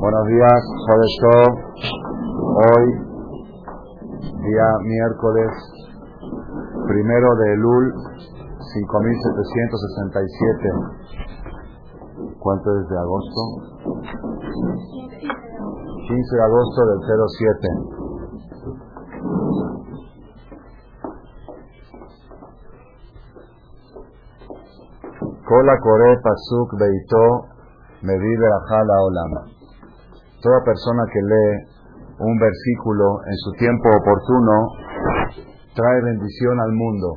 Buenos días, Jodesh Hoy, día miércoles, primero de Elul, 5767. ¿Cuánto es de agosto? 15 de agosto del 07. Kola Kore Pasuk Beito Medir la Olam. Toda persona que lee un versículo en su tiempo oportuno trae bendición al mundo.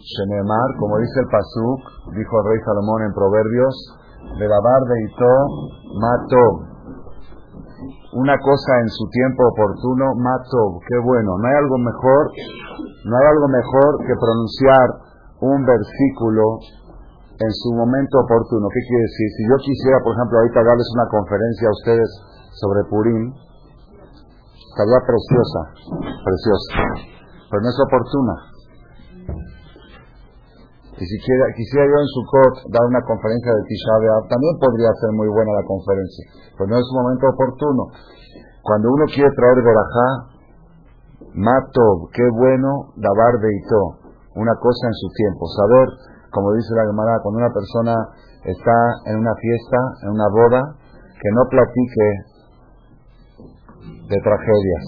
Shenemar, como dice el Pasuk, dijo el rey Salomón en Proverbios, de Babar Beito Mato. Una cosa en su tiempo oportuno, Mato, qué bueno. No hay algo mejor, no hay algo mejor que pronunciar un versículo en su momento oportuno. ¿Qué quiere decir? Si yo quisiera, por ejemplo, ahorita darles una conferencia a ustedes sobre Purim, estaría preciosa, preciosa, pero no es oportuna. Y si quisiera yo en Sukkot dar una conferencia de Tisha también podría ser muy buena la conferencia, pero no es un momento oportuno. Cuando uno quiere traer verajá, mato, qué bueno, dabar beito, una cosa en su tiempo, saber como dice la Gemara, cuando una persona está en una fiesta, en una boda, que no platique de tragedias.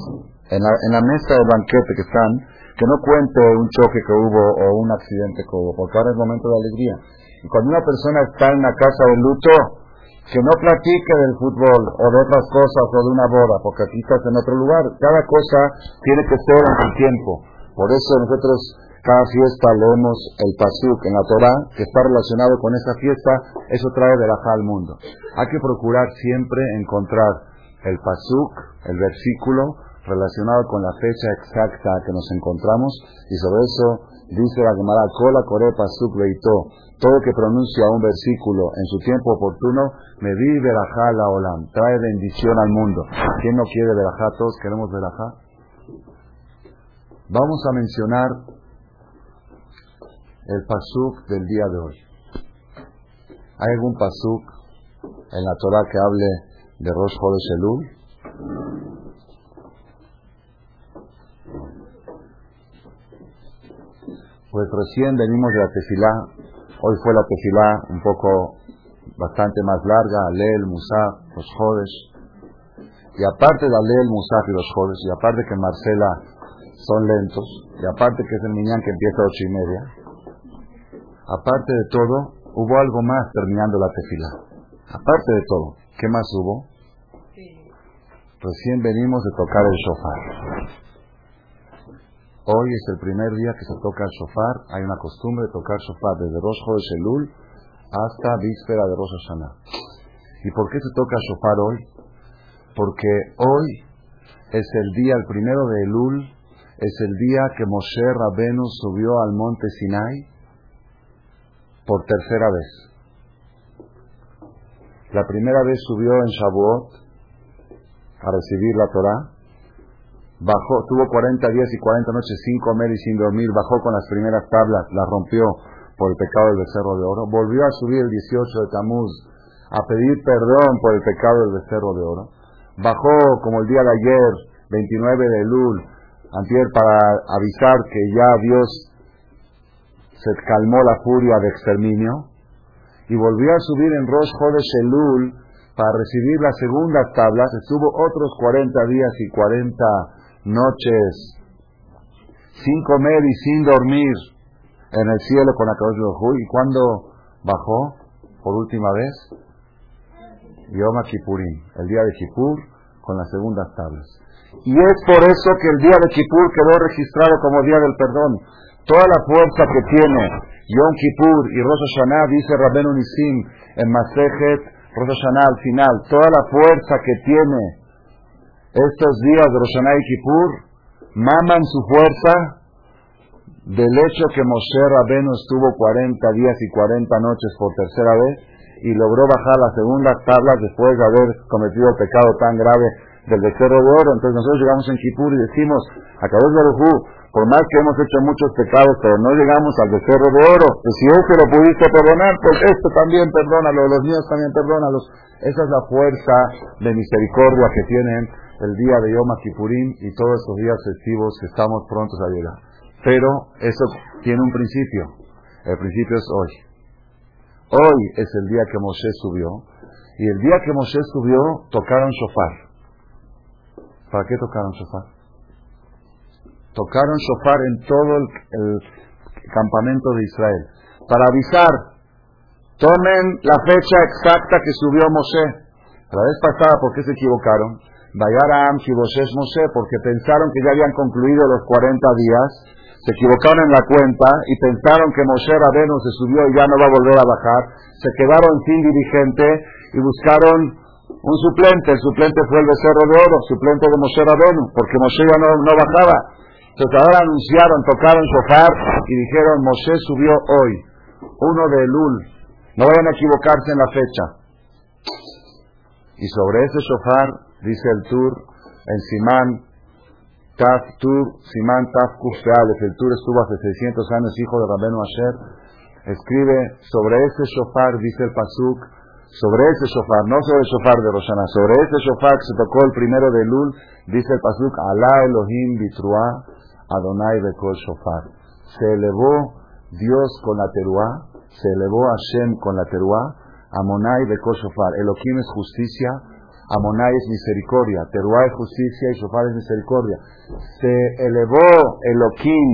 En la, en la mesa del banquete que están, que no cuente un choque que hubo o un accidente que hubo, porque ahora es momento de alegría. Y cuando una persona está en la casa de luto, que no platique del fútbol o de otras cosas o de una boda, porque aquí estás en otro lugar. Cada cosa tiene que ser en su tiempo. Por eso nosotros cada fiesta leemos el pasuk en la Torah que está relacionado con esa fiesta, eso trae verajá al mundo. Hay que procurar siempre encontrar el pasuk, el versículo relacionado con la fecha exacta que nos encontramos y sobre eso dice la Gemara, Kola Kore Pasuk Beito, todo que pronuncia un versículo en su tiempo oportuno, me vi verajá la olam, trae bendición al mundo. ¿Quién no quiere verajá? Todos queremos verajá. Vamos a mencionar el pasuk del día de hoy. ¿Hay algún pasuk en la Torah que hable de Rosh Chodesh Elul? Pues recién venimos de la tefilá. Hoy fue la tefilá un poco bastante más larga, Alel, Musaf, los Jodes. Y aparte de Alel, Musaf y los Jodes, y aparte que Marcela son lentos, y aparte que es el niñán que empieza a ocho y media, aparte de todo, hubo algo más terminando la tefila. Aparte de todo, ¿qué más hubo? Recién venimos de tocar el shofar. Hoy es el primer día que se toca el shofar. Hay una costumbre de tocar shofar desde Rosh de Shelul hasta víspera de Rosh Hashanah. ¿Y por qué se toca shofar hoy? Porque hoy es el día, el primero de Elul, es el día que Moshe Rabenu subió al monte Sinai por tercera vez. La primera vez subió en Shavuot a recibir la Torah. Bajó, tuvo 40 días y 40 noches sin comer y sin dormir. Bajó con las primeras tablas, las rompió por el pecado del becerro de oro. Volvió a subir el 18 de Tamuz a pedir perdón por el pecado del becerro de oro. Bajó como el día de ayer, 29 de Lul, antier, para avisar que ya Dios se calmó la furia de exterminio y volvió a subir en Rosh de Elul para recibir las segundas tablas. Estuvo otros 40 días y 40 noches sin comer y sin dormir en el cielo con cabeza de ¿Y cuando bajó por última vez? Yom Kippurim, el día de Kippur, con las segundas tablas. Y es por eso que el día de Kippur quedó registrado como día del perdón, toda la fuerza que tiene Yom Kippur y Rosh Hashanah, dice Rabben Nisim en Masejet, Rosh Hashanah al final, toda la fuerza que tiene estos días de Rosh Hashanah y Kippur, maman su fuerza del hecho que Moshe Rabenu estuvo 40 días y 40 noches por tercera vez y logró bajar las segundas tablas después de haber cometido pecado tan grave del becerro de oro. Entonces nosotros llegamos en Kipur y decimos, a de Barujú, por más que hemos hecho muchos pecados, pero no llegamos al becerro de oro. Pues si este lo pudiste perdonar, pues esto también perdónalo, los niños también perdónalos. Esa es la fuerza de misericordia que tienen el día de Yom Kippurim y todos estos días festivos que estamos prontos a llegar. Pero eso tiene un principio. El principio es hoy. Hoy es el día que Moshe subió. Y el día que Moshe subió, tocaron shofar. ¿Para qué tocaron shofar? Tocaron shofar en todo el, campamento de Israel. Para avisar, tomen la fecha exacta que subió Moshe. La vez pasada, ¿por qué se equivocaron? Vayaram Kiboshesh Moshe, porque pensaron que ya habían concluido los 40 días se equivocaron en la cuenta y pensaron que Moshe Rabenu se subió y ya no va a volver a bajar, se quedaron sin dirigente y buscaron un suplente, el suplente fue el becerro de oro, suplente de Moshe Rabenu, porque Moshe ya no, no bajaba. Entonces ahora anunciaron, tocaron shofar y dijeron, Moshe subió hoy, uno de Elul, no vayan a equivocarse en la fecha. Y sobre ese shofar, dice el Tur, en Simán Taf Tur, Simán Taf el Tur estuvo hace 600 años, hijo de Rabenu Asher, escribe sobre ese shofar, dice el Pasuk, sobre ese shofar, no sobre el shofar de Rosana, sobre ese shofar que se tocó el primero de Lul, dice el Pasuk, Alá Elohim Bitrua, Adonai Bekol Shofar. Se elevó Dios con la teruá, se elevó Hashem con la teruá, Amonai Bekol Shofar. Elohim es justicia, Amonai es misericordia, Teruá es justicia y Shofar es misericordia. Se elevó Elohim,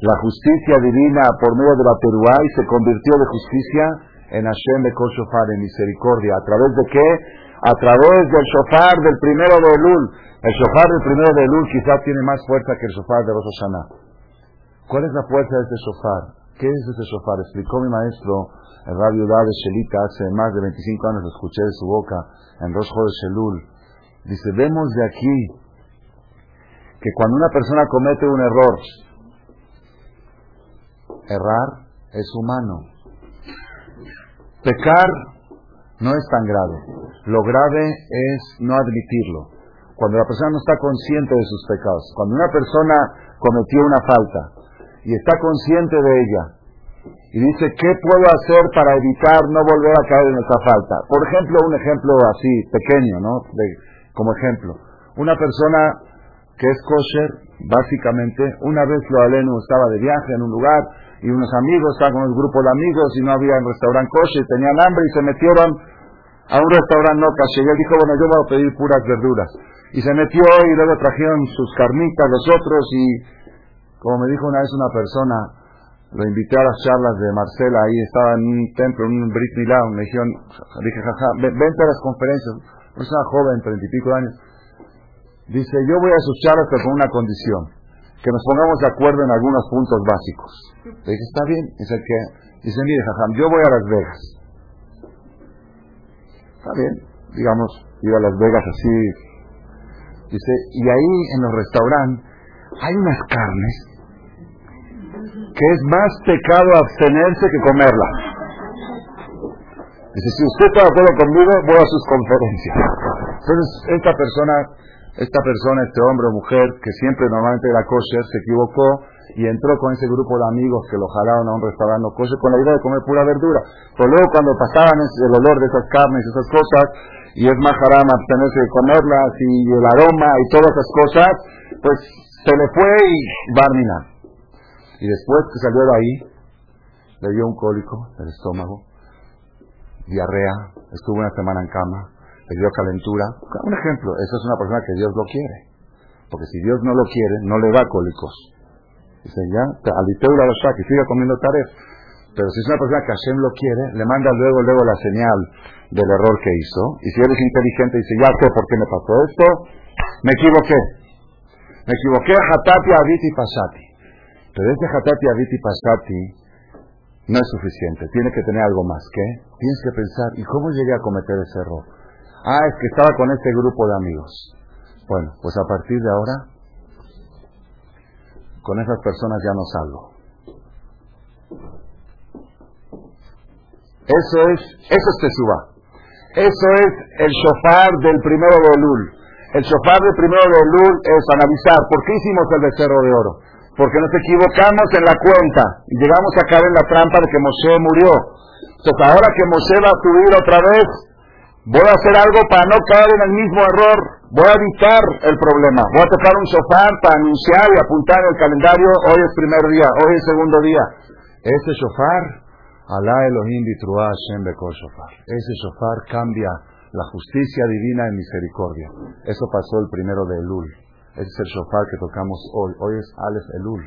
la justicia divina, por medio de la Teruá y se convirtió de justicia en Hashem de Shofar, en misericordia. ¿A través de qué? A través del Shofar del primero de Elul. El Shofar del primero de Elul quizás tiene más fuerza que el Shofar de Rosh Hashanah. ¿Cuál es la fuerza de este Shofar? ¿Qué es este Shofar? Explicó mi maestro el Radio de Shelita hace más de 25 años, lo escuché de su boca en Rosh de Shelul. Dice, vemos de aquí que cuando una persona comete un error, errar es humano. Pecar no es tan grave. Lo grave es no admitirlo. Cuando la persona no está consciente de sus pecados. Cuando una persona cometió una falta y está consciente de ella y dice, ¿qué puedo hacer para evitar no volver a caer en esa falta? Por ejemplo, un ejemplo así, pequeño, ¿no? como ejemplo. Una persona que es kosher, básicamente, una vez lo aleno estaba de viaje en un lugar y unos amigos, estaban con un grupo de amigos y no había un restaurante kosher, tenían hambre y se metieron a un restaurante no kosher. Y él dijo, bueno, yo voy a pedir puras verduras. Y se metió y luego trajeron sus carnitas los otros y, como me dijo una vez una persona, lo invité a las charlas de Marcela, ahí estaba en un templo, en un Brit Milá, me dijeron, dije, jaja, vente a las conferencias, una persona joven, treinta y pico años, dice, yo voy a sus charlas pero con una condición, que nos pongamos de acuerdo en algunos puntos básicos. Le dije, está bien, dice que, dice, mire, jajam, yo voy a Las Vegas. Está bien, digamos, iba a Las Vegas así, dice, y ahí en los restaurantes hay unas carnes que es más pecado abstenerse que comerla. Dice, si usted está de acuerdo conmigo, voy a sus conferencias. Entonces, esta persona, esta persona, este hombre o mujer, que siempre normalmente era kosher, se equivocó y entró con ese grupo de amigos que lo jalaron a un restaurante kosher con la idea de comer pura verdura. Pero luego cuando pasaban el olor de esas carnes y esas cosas, y es más haram abstenerse de comerlas, y el aroma y todas esas cosas, pues se le fue y barmina. Y después que salió de ahí, le dio un cólico del estómago, diarrea, estuvo una semana en cama, le dio calentura. Un ejemplo, esa es una persona que Dios lo quiere. Porque si Dios no lo quiere, no le da cólicos. Dice, ya, aliteura la que siga comiendo taref. Pero si es una persona que Hashem lo quiere, le manda luego, luego la señal del error que hizo. Y si eres inteligente, dice, ya sé por qué me pasó esto, me equivoqué. Me equivoqué, hatati, aviti, pasati. Pero ese hatati aviti pasati no es suficiente. Tiene que tener algo más. ¿Qué? Tienes que pensar, ¿y cómo llegué a cometer ese error? Ah, es que estaba con este grupo de amigos. Bueno, pues a partir de ahora, con esas personas ya no salgo. Eso es, eso es Teshuva. Eso es el shofar del primero de Elul. El shofar de primero de Lul es analizar por qué hicimos el becerro de oro. Porque nos equivocamos en la cuenta y llegamos a caer en la trampa de que Moshe murió. Entonces ahora que Moshe va a subir otra vez, voy a hacer algo para no caer en el mismo error. Voy a evitar el problema. Voy a tocar un shofar para anunciar y apuntar en el calendario. Hoy es primer día, hoy es segundo día. Ese shofar, Alá Elohim Bitruah Hashem Shofar. Ese shofar cambia la justicia divina en misericordia. Eso pasó el primero de Elul. Ese es el shofar que tocamos hoy. Hoy es Aleph Elul.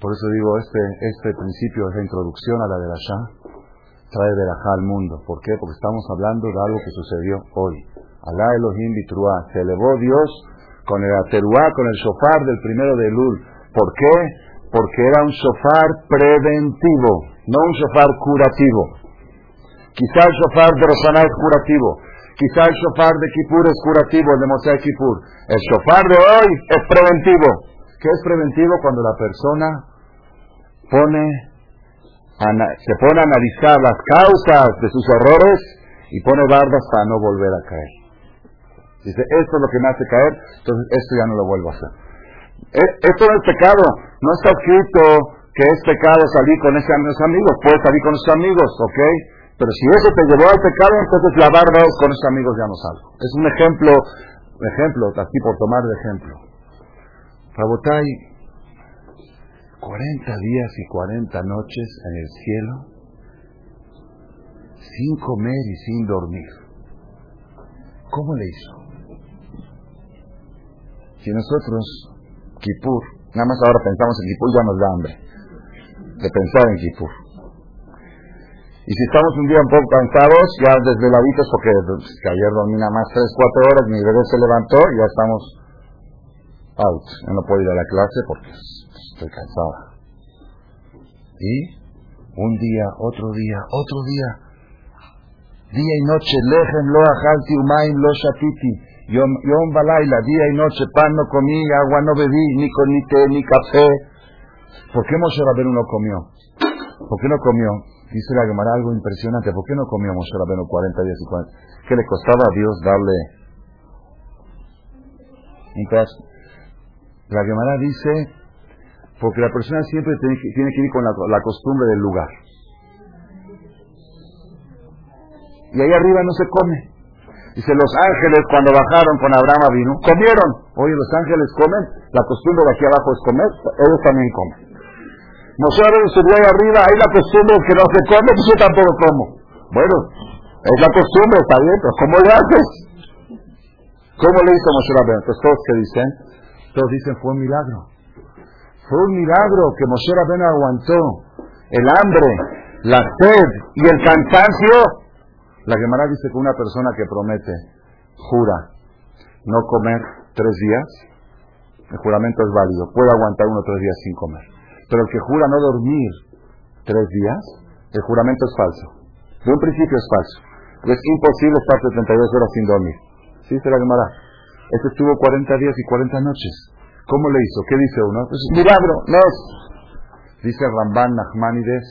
Por eso digo, este, este principio es la introducción a la de la Shah. Trae verajá al mundo. ¿Por qué? Porque estamos hablando de algo que sucedió hoy. Alá Elohim Bitruá. Se elevó Dios con el ateruá, con el shofar del primero de Elul. ¿Por qué? Porque era un shofar preventivo, no un shofar curativo. Quizá el shofar de Rosana es curativo. Quizá el shofar de Kippur es curativo, el de Moshe Kippur. El shofar de hoy es preventivo. ¿Qué es preventivo? Cuando la persona pone, se pone a analizar las causas de sus errores y pone bardas para no volver a caer. Dice, esto es lo que me hace caer, entonces esto ya no lo vuelvo a hacer. E, esto no es pecado, no está escrito que es pecado salir con esos amigos, puedes salir con esos amigos, ¿ok? Pero si eso te llevó al pecado, entonces la barba con esos amigos ya no salgo. Es un ejemplo, ejemplo, aquí por tomar de ejemplo. Rabotai, 40 días y 40 noches en el cielo, sin comer y sin dormir. ¿Cómo le hizo? Si nosotros, Kipur, nada más ahora pensamos en Kipur, ya nos da hambre de pensar en Kipur. Y si estamos un día un poco cansados, ya desveladitos, porque ayer dormí nada más 3, 4 horas, mi bebé se levantó y ya estamos out. Yo no puedo ir a la clase porque estoy cansada. Y un día, otro día, otro día, día y noche, lejen lo ajalti umaim lo shatiti, yom, balaila, día y noche, pan no comí, agua no bebí, ni con ni té, ni café. ¿Por qué Moshe Rabenu no comió? ¿Por qué no comió? Dice la Gemara algo impresionante. ¿Por qué no comió Moshe Rabenu 40 días y 40? ¿Qué le costaba a Dios darle? Entonces, la Gemara dice, porque la persona siempre tiene que, tiene que ir con la, costumbre del lugar. Y ahí arriba no se come. Dice, los ángeles cuando bajaron con Abraham vino, comieron. Oye, los ángeles comen, la costumbre de aquí abajo es comer, ellos también comen. Rabbeinu subió ahí arriba, hay la costumbre que no se come, pues yo tampoco como. Bueno, es la costumbre, está bien, pero ¿cómo le haces? ¿Cómo le hizo Moshe Rabbeinu? Entonces todos que dicen, todos dicen fue un milagro. Fue un milagro que Moshe Rabbeinu aguantó el hambre, la sed y el cansancio. La Gemara dice que una persona que promete, jura, no comer tres días, el juramento es válido, puede aguantar uno tres días sin comer. Pero el que jura no dormir tres días, el juramento es falso. De un principio es falso. Es imposible estar 72 horas sin dormir. ¿Sí se la Gemara? Este estuvo 40 días y 40 noches. ¿Cómo le hizo? ¿Qué dice uno? Pues milagro, no es. Dice Ramban Nachmanides,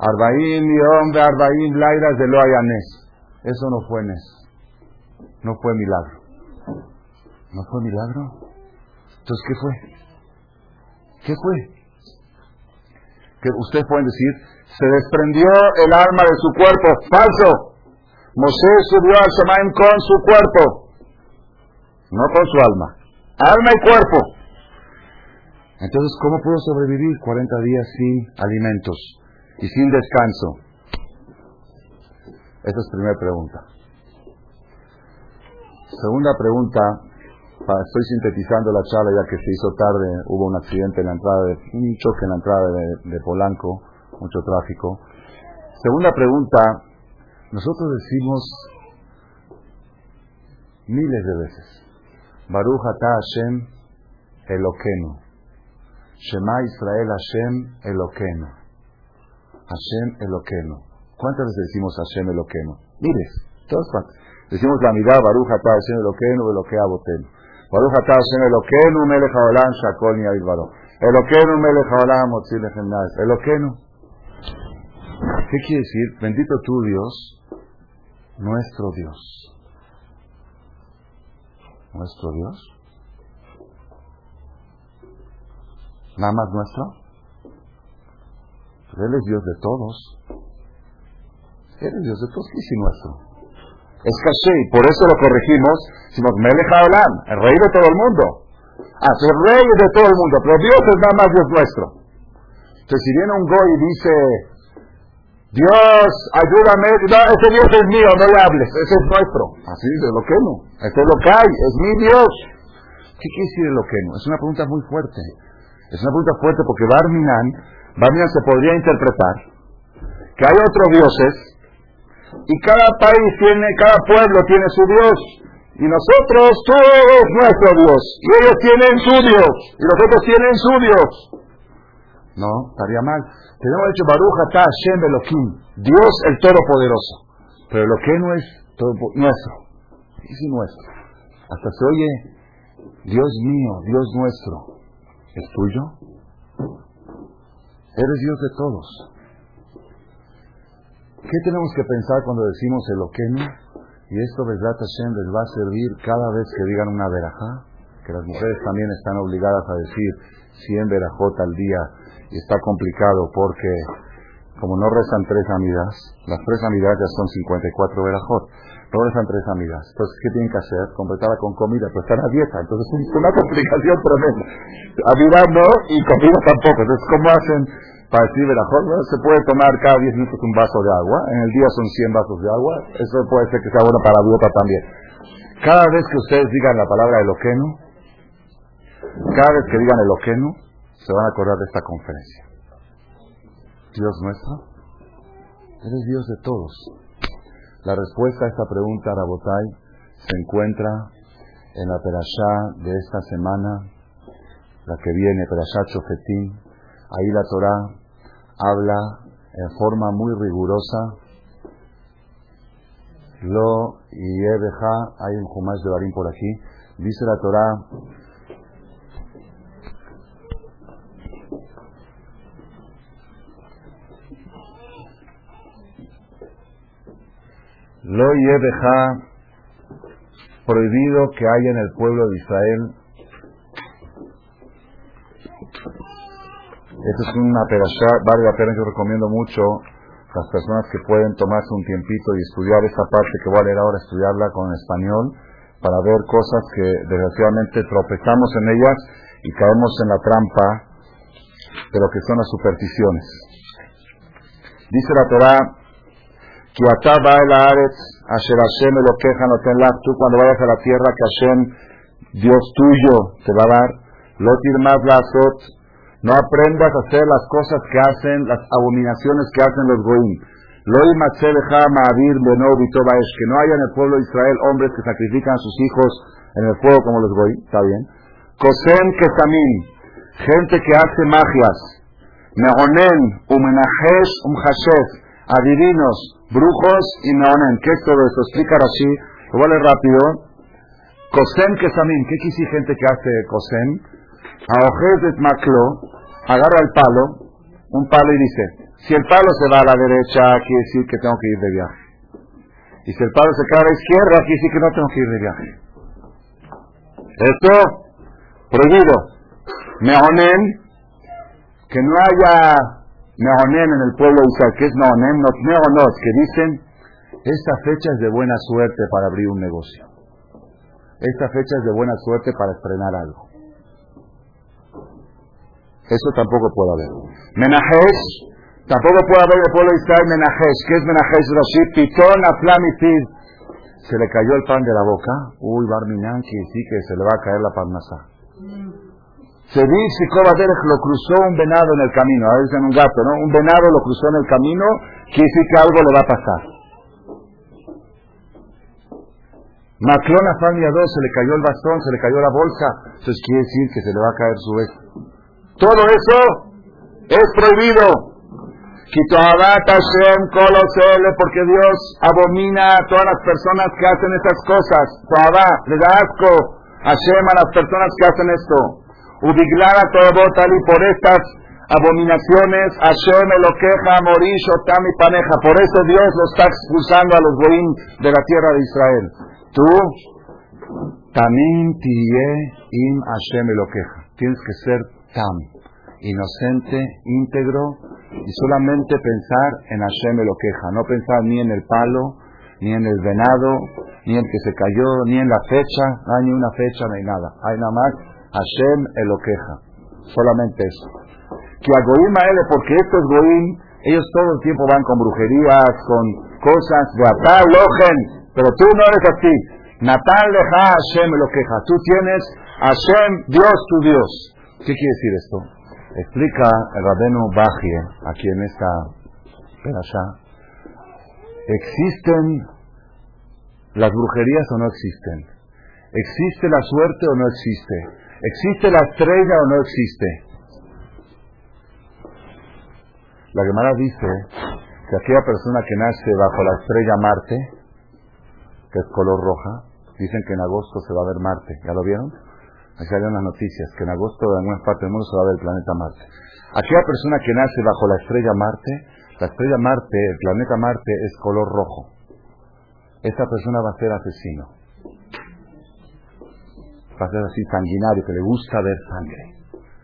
Arbaim y hombre, Arbaim Lairas de Loayanés. Eso no fue Nes. No fue milagro. ¿No fue milagro? Entonces, ¿qué fue? ¿Qué fue? que ustedes pueden decir, se desprendió el alma de su cuerpo. Falso. Mosé subió al Shemaim con su cuerpo, no con su alma. Alma y cuerpo. Entonces, ¿cómo pudo sobrevivir 40 días sin alimentos y sin descanso? Esa es la primera pregunta. Segunda pregunta, estoy sintetizando la charla ya que se hizo tarde, hubo un accidente en la entrada, de, un choque en la entrada de, Polanco, mucho tráfico. Segunda pregunta, nosotros decimos miles de veces, Baruch ata Hashem Eloqueno, Shema Israel Hashem Eloqueno, Hashem Eloqueno. ¿Cuántas veces decimos Hashem Eloqueno? Miles, todas partes. Decimos la mirada Baruch ata Hashem Eloqueno, Eloquea Boteno. Baruch atah Hashem Elokeinu melech haolam shakol yailvaro. Elokeinu melech haolam motzi lechem Elokeinu. ¿Qué quiere decir? Bendito tú Dios, nuestro Dios. Nuestro Dios? ¿Nada más nuestro? Él es Dios de todos. Él es Dios de todos, y si nuestro? Es caché, y por eso lo corregimos. Decimos, Melech Haolam, el rey de todo el mundo. Ah, el rey de todo el mundo, pero Dios es nada más Dios nuestro. Entonces, si viene un goy y dice, Dios, ayúdame, ese Dios es mío, no le hables, ese es nuestro. Así de lo que no, ese es lo que hay, es mi Dios. ¿Qué quiere decir lo que no? Es una pregunta muy fuerte. Es una pregunta fuerte porque Barminan, Barminan se podría interpretar que hay otros dioses y cada país tiene, cada pueblo tiene su Dios. Y nosotros, todos nuestro Dios. Y ellos tienen su Dios. Y nosotros tienen su Dios. No, estaría mal. Tenemos hecho Baruch Atah Hashem Elohim. Dios el Todopoderoso. Pero lo que no es todo, nuestro. Es nuestro. Hasta se oye, Dios mío, Dios nuestro. ¿Es tuyo? Eres Dios de todos. ¿Qué tenemos que pensar cuando decimos el Oqueno? Y esto, Besrat Hashem, les va a servir cada vez que digan una verajá, que las mujeres también están obligadas a decir 100 verajot al día, y está complicado porque, como no rezan tres amigas, las tres amigas ya son 54 verajot, no rezan tres amigas. Entonces, ¿qué tienen que hacer? Completarla con comida, pues están a dieta. Entonces, es una complicación tremenda. Amigas no, y comida tampoco. Entonces, ¿cómo hacen? para decir verajot, ¿no? se puede tomar cada 10 minutos un vaso de agua, en el día son 100 vasos de agua, eso puede ser que sea bueno para la dieta también. Cada vez que ustedes digan la palabra eloqueno, cada vez que digan eloqueno, se van a acordar de esta conferencia. Dios nuestro, eres Dios de todos. La respuesta a esta pregunta, Rabotai, se encuentra en la perashá de esta semana, la que viene, perashá Chofetín. Ahí la Torah habla en forma muy rigurosa. Lo y hay un Jumash de Barín por aquí. Dice la Torah. Lo y prohibido que haya en el pueblo de Israel Esta es una perashá, vale la pena, yo recomiendo mucho las personas que pueden tomarse un tiempito y estudiar esta parte que voy a leer ahora, estudiarla con español, para ver cosas que desgraciadamente tropezamos en ellas y caemos en la trampa de lo que son las supersticiones. Dice la Torah, tú cuando vayas a la tierra que Hashem, Dios tuyo, te va a dar, lotir más la azot, no aprendas a hacer las cosas que hacen, las abominaciones que hacen los goim. que no haya en el pueblo de Israel hombres que sacrifican a sus hijos en el fuego como los goim, está bien. Kosen kesamim, gente que hace magias. Mehonen, umenajes, umhashef, adivinos, brujos y mehonen. ¿Qué es todo esto? Explica así, lo voy a leer rápido. Kosen ¿qué quiere gente que hace kosen? Aojes maclo, agarra el palo, un palo y dice, si el palo se va a la derecha, quiere decir que tengo que ir de viaje. Y si el palo se cae a la izquierda, quiere decir que no tengo que ir de viaje. Esto, prohibido. Mehonen, que no haya Mehonen en el pueblo Israel, que es Mehonen, no Mehonos, que dicen, esta fecha es de buena suerte para abrir un negocio. Esta fecha es de buena suerte para estrenar algo. Eso tampoco puede haber. Menajes, tampoco puede haber el pueblo de Israel Menajes. ¿Qué es Menajes Rashi? Pitón, Aflamitid. Se le cayó el pan de la boca. Uy, Barminan, que sí que se le va a caer la parnasa. Se dice que lo cruzó un venado en el camino. A veces en un gato, ¿no? Un venado lo cruzó en el camino, quiere decir que algo le va a pasar. Maclón a 2 se le cayó el bastón, se le cayó la bolsa. Entonces quiere decir que se le va a caer su vez. Todo eso es prohibido. porque Dios abomina a todas las personas que hacen estas cosas. le da asco Hashem a las personas que hacen esto. Udiglara y por estas abominaciones, Hashem lo queja, Morish, Otam y Paneja. Por eso Dios lo está expulsando a los goim de la tierra de Israel. Tú Tamim tiye im Hashem lo. Tienes que ser tam, inocente, íntegro y solamente pensar en Hashem lo queja. No pensar ni en el palo, ni en el venado, ni en que se cayó, ni en la fecha. No hay ni una fecha, no hay nada. Hay nada más Hashem lo queja. Solamente eso. Que a Goim a porque estos Goim, ellos todo el tiempo van con brujerías, con cosas de atar, pero tú no eres así. Natal deja Hashem lo queja. Tú tienes Hashem, Dios tu Dios. ¿Qué quiere decir esto? Explica el Rabenu Bajie, aquí en esta perashá. ¿Existen las brujerías o no existen? ¿Existe la suerte o no existe? ¿Existe la estrella o no existe? La Gemara dice que aquella persona que nace bajo la estrella Marte, que es color roja, Dicen que en agosto se va a ver Marte. ¿Ya lo vieron? Ahí salieron las noticias, que en agosto en algunas partes del mundo se va a ver el planeta Marte. Aquella persona que nace bajo la estrella Marte, la estrella Marte, el planeta Marte es color rojo. Esta persona va a ser asesino. Ser así sanguinario, que le gusta ver sangre.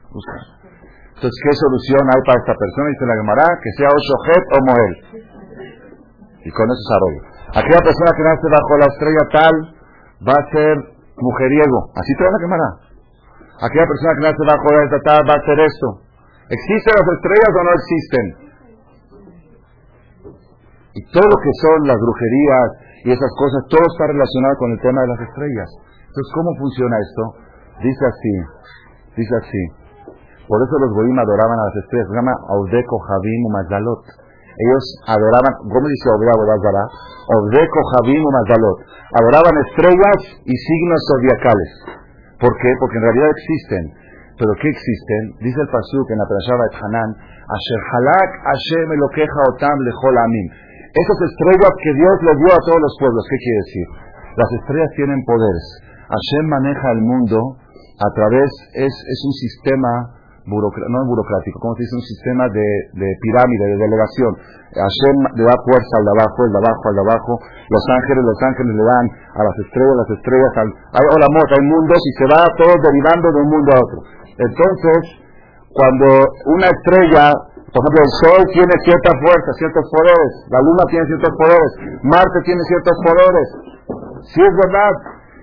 Entonces, ¿qué solución hay para esta persona? Dice la Gemara, que sea Oshojet o Moel. Y con eso se arrolla. Aquella persona que nace bajo la estrella tal, va a ser mujeriego. Así te van a quemar. Aquella persona que nace bajo la estatal va a ser esto. ¿Existen las estrellas o no existen? Y todo lo que son las brujerías y esas cosas, todo está relacionado con el tema de las estrellas. Entonces, ¿cómo funciona esto? Dice así, dice así. Por eso los goyim adoraban a las estrellas. Se llama Audeco Javim Mazalot. Ellos adoraban, ¿cómo dice Obdeco Javim Mazalot adoraban estrellas y signos zodiacales. ¿Por qué? Porque en realidad existen. ¿Pero qué existen? Dice el Pasuk en la Perashá de Hanan, Asher Halak Hashem Elokeja Otam Lechol Amim. Esas estrellas que Dios le dio a todos los pueblos, ¿qué quiere decir? Las estrellas tienen poderes. Hashem maneja el mundo a través, es, es un sistema no burocrático, como se dice, un sistema de, de, pirámide, de delegación. Hashem le da fuerza al de abajo, el de abajo, al de abajo. Los ángeles, los ángeles le dan a las estrellas, las estrellas al... Hay, hola, amor, hay mundos y se va todo derivando de un mundo a otro. Entonces, cuando una estrella, por ejemplo, el Sol tiene cierta fuerza, ciertos poderes, la Luna tiene ciertos poderes, Marte tiene ciertos poderes. Si es verdad,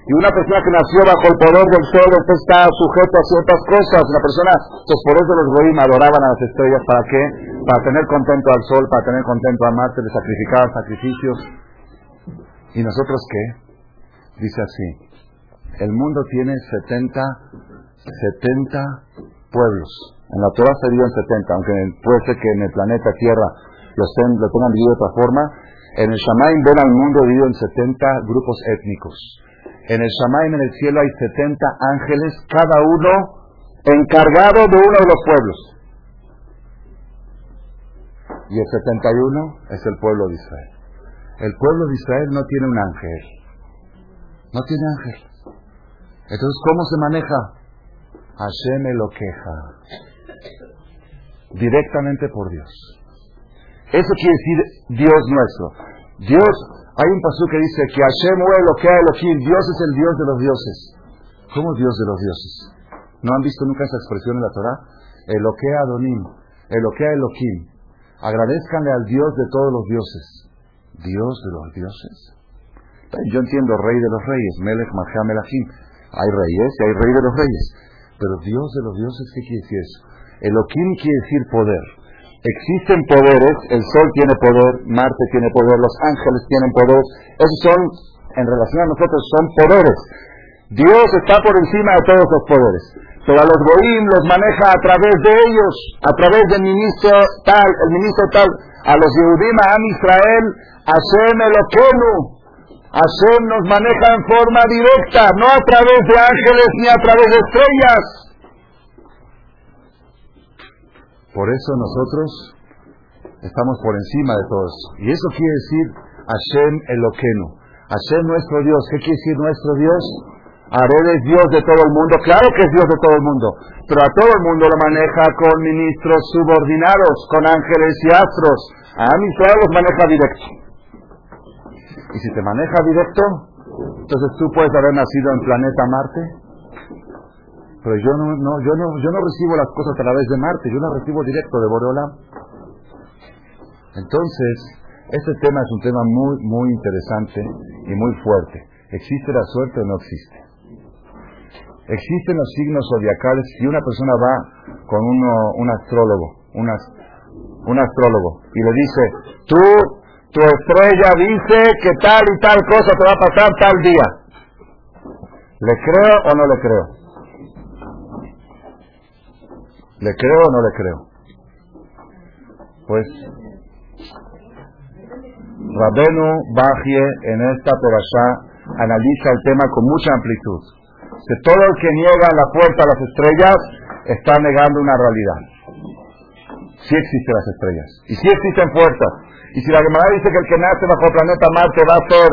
y una persona que nació bajo el poder del sol está sujeta a ciertas cosas. Una persona, pues por eso los goyim adoraban a las estrellas. ¿Para qué? Para tener contento al sol, para tener contento a Marte, de sacrificar sacrificios. ¿Y nosotros qué? Dice así. El mundo tiene 70, 70 pueblos. En la Torah serían 70, aunque puede ser que en el planeta Tierra lo, lo tengan dividido de otra forma. En el Shamaim ven al mundo dividido en 70 grupos étnicos. En el Shamaim, en el cielo, hay 70 ángeles, cada uno encargado de uno de los pueblos. Y el 71 es el pueblo de Israel. El pueblo de Israel no tiene un ángel. No tiene ángel. Entonces, ¿cómo se maneja? Hashem lo queja. Directamente por Dios. Eso quiere decir Dios nuestro. Dios hay un paso que dice que Hashem lo que Elohim, Dios es el Dios de los dioses. ¿Cómo Dios de los dioses? ¿No han visto nunca esa expresión en la Torah? Eloquea Adonim, Eloquea Elohim. Agradezcanle al Dios de todos los dioses. ¿Dios de los dioses? Yo entiendo rey de los reyes, Melech Mahá Melachim. Hay reyes y hay rey de los reyes. Pero Dios de los dioses, ¿qué quiere decir eso? Elohim quiere decir poder. Existen poderes, el sol tiene poder, Marte tiene poder, los ángeles tienen poder. Esos son, en relación a nosotros, son poderes. Dios está por encima de todos los poderes. Pero a los Goim los maneja a través de ellos, a través del ministro tal, el ministro tal. A los Yehudim, a Israel, Hashem Eloquenu. Hashem nos maneja en forma directa, no a través de ángeles ni a través de estrellas. Por eso nosotros estamos por encima de todos. Y eso quiere decir Hashem Eloqueno. Hashem nuestro Dios. ¿Qué quiere decir nuestro Dios? Ared es Dios de todo el mundo. Claro que es Dios de todo el mundo. Pero a todo el mundo lo maneja con ministros subordinados, con ángeles y astros. A Israel los maneja directo. Y si te maneja directo, Entonces tú puedes haber nacido en planeta Marte, pero yo no, no, yo no, yo no recibo las cosas a través de Marte, yo las recibo directo de Boreola. Entonces, este tema es un tema muy, muy interesante y muy fuerte. ¿Existe la suerte o no existe? Existen los signos zodiacales y una persona va con uno, un astrólogo, un, un astrólogo, y le dice, tú, tu estrella dice que tal y tal cosa te va a pasar tal día. ¿Le creo o no le creo? ¿Le creo o no le creo? Pues Rabenu Bajie en esta perashá analiza el tema con mucha amplitud. Que todo el que niega la puerta a las estrellas está negando una realidad. Sí existen las estrellas. Y sí existen puertas. Y si la Gemara dice que el que nace bajo el planeta Marte va a ser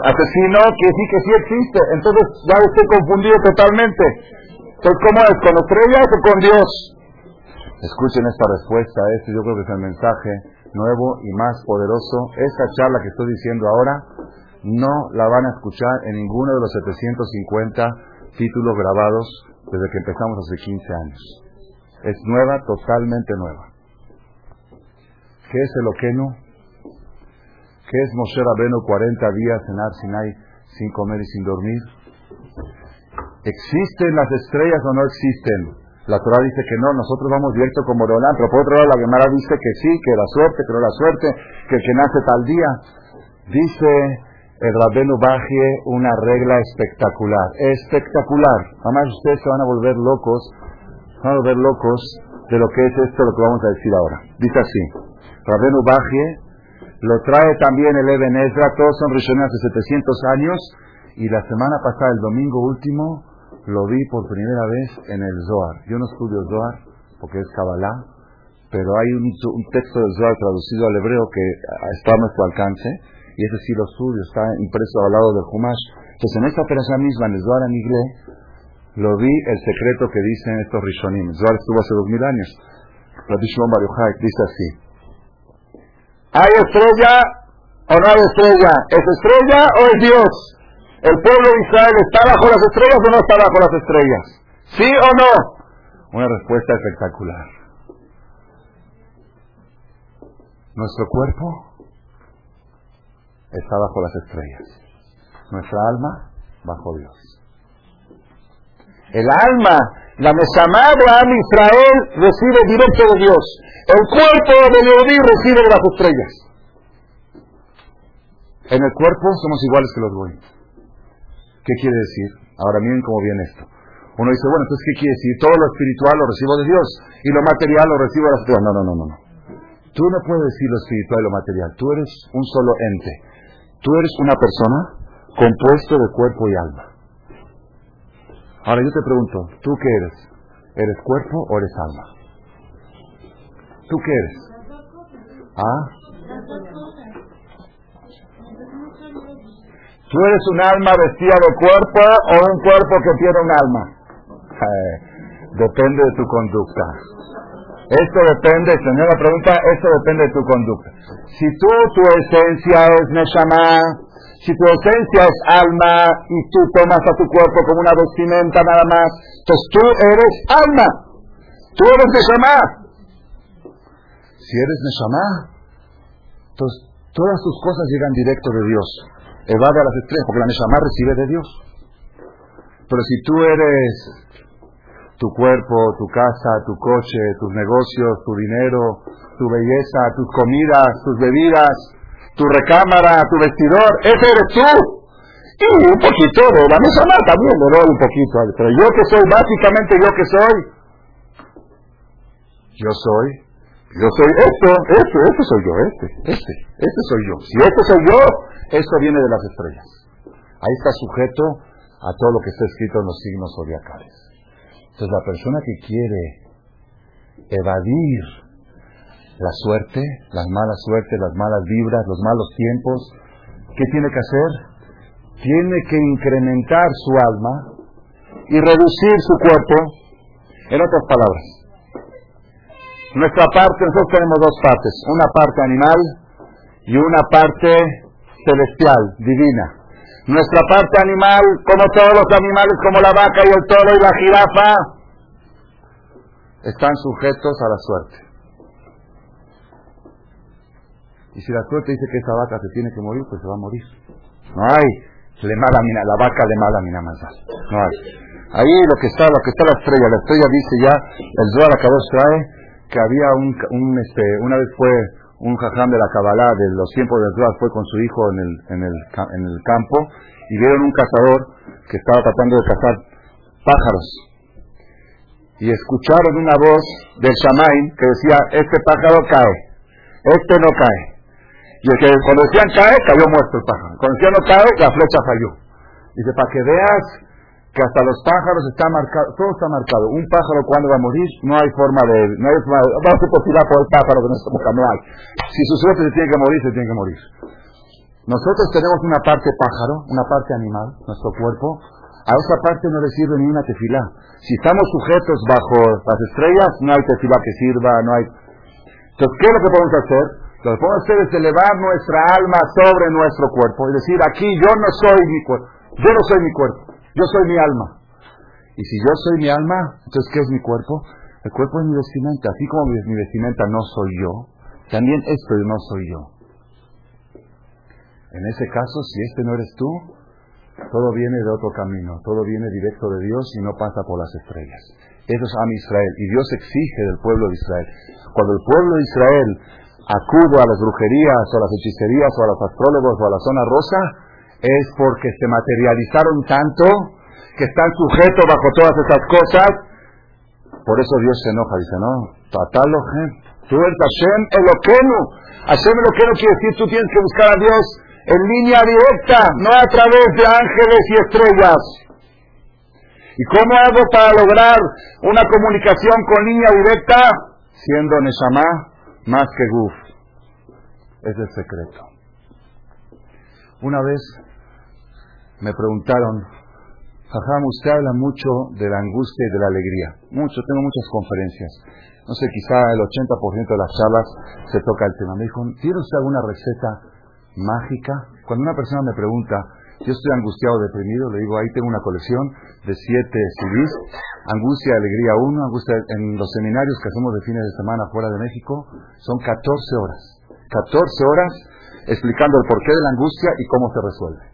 asesino, que sí que sí existe. Entonces ya estoy confundido totalmente. Entonces, ¿cómo es? ¿Con estrellas o con Dios? Escuchen esta respuesta. Este yo creo que es el mensaje nuevo y más poderoso. Esta charla que estoy diciendo ahora no la van a escuchar en ninguno de los 750 títulos grabados desde que empezamos hace 15 años. Es nueva, totalmente nueva. ¿Qué es el Oqueno? ¿Qué es Moshe Rabeno 40 días en Arsinai sin comer y sin dormir? ¿Existen las estrellas o no existen? La Torah dice que no, nosotros vamos directo como Borolán, pero por otro lado la Gemara dice que sí, que la suerte, que no la suerte, que el que nace tal día. Dice el Rabenu Bajie una regla espectacular, espectacular. Además ustedes se van a volver locos, se van a volver locos de lo que es esto, lo que vamos a decir ahora. Dice así, Rabenu Bajie lo trae también el Eben Ezra, todos son Rishonim hace 700 años, y la semana pasada, el domingo último, lo vi por primera vez en el Zohar. Yo no estudio Zohar porque es Kabbalah, pero hay un, texto del Zohar traducido al hebreo que está a nuestro alcance, y ese sí lo estudio, está impreso al lado del Humash. Entonces, en esta operación misma, en el Zohar en inglés, lo vi el secreto que dicen estos Rishonim. El Zohar estuvo hace dos mil años. Rabbi Shimon dice así: ¿Hay estrella o no hay estrella? ¿Es estrella o es Dios? ¿El pueblo de Israel está bajo las estrellas o no está bajo las estrellas? ¿Sí o no? Una respuesta espectacular. Nuestro cuerpo está bajo las estrellas. Nuestra alma bajo Dios. El alma, la Mesamá de Israel recibe directo de Dios. El cuerpo de Leodí recibe de las estrellas. En el cuerpo somos iguales que los buenos. ¿Qué quiere decir? Ahora miren cómo viene esto. Uno dice, bueno, entonces, ¿qué quiere decir? Todo lo espiritual lo recibo de Dios y lo material lo recibo de la No, no, no, no, no. Tú no puedes decir lo espiritual y lo material. Tú eres un solo ente. Tú eres una persona compuesto de cuerpo y alma. Ahora yo te pregunto, ¿tú qué eres? ¿Eres cuerpo o eres alma? ¿Tú qué eres? ¿Ah? ¿Tú eres un alma vestida de cuerpo o un cuerpo que tiene un alma? Eh, depende de tu conducta. Esto depende, señora pregunta, esto depende de tu conducta. Si tú, tu esencia es Neshama, si tu esencia es alma y tú tomas a tu cuerpo como una vestimenta nada más, entonces tú eres alma. Tú eres Neshama. Si eres Neshama, entonces todas tus cosas llegan directo de Dios evade a las estrellas, porque la Neshama recibe de Dios. Pero si tú eres tu cuerpo, tu casa, tu coche, tus negocios, tu dinero, tu belleza, tus comidas, tus bebidas, tu recámara, tu vestidor, ese eres tú. Y un poquito de la Neshama también le un poquito. Pero yo que soy, básicamente yo que soy, yo soy yo soy esto, esto, este soy yo, este, este, este soy yo. Si este soy yo, esto viene de las estrellas. Ahí está sujeto a todo lo que está escrito en los signos zodiacales. Entonces la persona que quiere evadir la suerte, las malas suertes, las malas vibras, los malos tiempos, ¿qué tiene que hacer? Tiene que incrementar su alma y reducir su cuerpo. En otras palabras, nuestra parte, nosotros tenemos dos partes, una parte animal y una parte celestial, divina. Nuestra parte animal, como todos los animales, como la vaca y el toro y la jirafa, están sujetos a la suerte. Y si la suerte dice que esa vaca se tiene que morir, pues se va a morir. No hay le mala la vaca de mala mina más. Ahí lo que está, lo que está la estrella, la estrella dice ya, el Zohar Akadosh trae que había un, un este, una vez fue un jajam de la Kabbalah de los tiempos del Zohar, fue con su hijo en el, en el, en el campo y vieron un cazador que estaba tratando de cazar pájaros. Y escucharon una voz del Shamain que decía, este pájaro cae, este no cae. Y el que cuando decían cae, cayó muerto el pájaro. Cuando decían no cae, la flecha falló. Dice, para que veas que hasta los pájaros está marcado, todo está marcado. Un pájaro cuando va a morir, no hay forma de, no hay forma de, vamos a posibilidad por el pájaro que no está no hay. Si su suerte se tiene que morir, se tiene que morir. Nosotros tenemos una parte pájaro, una parte animal, nuestro cuerpo. A esa parte no le sirve ni una tefilá. Si estamos sujetos bajo las estrellas, no hay tefilá que sirva, no hay. Entonces, ¿qué es lo que podemos hacer? Lo que podemos hacer es elevar nuestra alma sobre nuestro cuerpo y decir, aquí yo no soy mi cuerpo, yo no soy mi cuerpo. Yo soy mi alma. Y si yo soy mi alma, entonces ¿qué es mi cuerpo? El cuerpo es mi vestimenta. Así como mi, vestimenta no soy yo, también esto no soy yo. En ese caso, si este no eres tú, todo viene de otro camino, todo viene directo de Dios y no pasa por las estrellas. Eso es Am Israel. Y Dios exige del pueblo de Israel. Cuando el pueblo de Israel acude a las brujerías o a las hechicerías o a los astrólogos o a la zona rosa, es porque se materializaron tanto que están sujetos bajo todas esas cosas. Por eso Dios se enoja, dice, no, tú eres Hashem Eloquenu. Hashem Eloquenu quiere decir, tú tienes que buscar a Dios en línea directa, no a través de ángeles y estrellas. ¿Y cómo hago para lograr una comunicación con línea directa? Siendo Neshama más que Guf. Es el secreto. Una vez me preguntaron, Jajam, usted habla mucho de la angustia y de la alegría. Mucho, tengo muchas conferencias. No sé, quizá el 80% de las charlas se toca el tema. Me dijo, ¿tiene usted alguna receta mágica? Cuando una persona me pregunta, yo estoy angustiado, deprimido, le digo, ahí tengo una colección de siete CDs, Angustia, Alegría 1, Angustia, en los seminarios que hacemos de fines de semana fuera de México, son 14 horas. 14 horas explicando el porqué de la angustia y cómo se resuelve.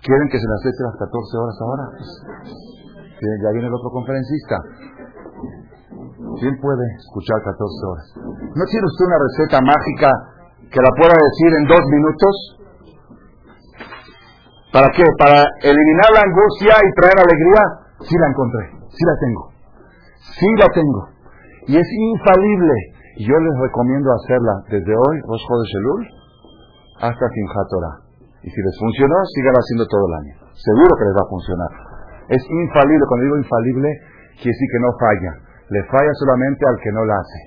¿Quieren que se las eche las 14 horas ahora? Ya viene el otro conferencista. ¿Quién puede escuchar 14 horas? ¿No tiene usted una receta mágica que la pueda decir en dos minutos? ¿Para qué? ¿Para eliminar la angustia y traer alegría? Sí la encontré, sí la tengo. Sí la tengo. Y es infalible. Y yo les recomiendo hacerla desde hoy, Rosh de Shelul, hasta Simchat Torah. Y si les funcionó, sigan haciendo todo el año. Seguro que les va a funcionar. Es infalible. Cuando digo infalible, quiere decir que no falla. Le falla solamente al que no la hace.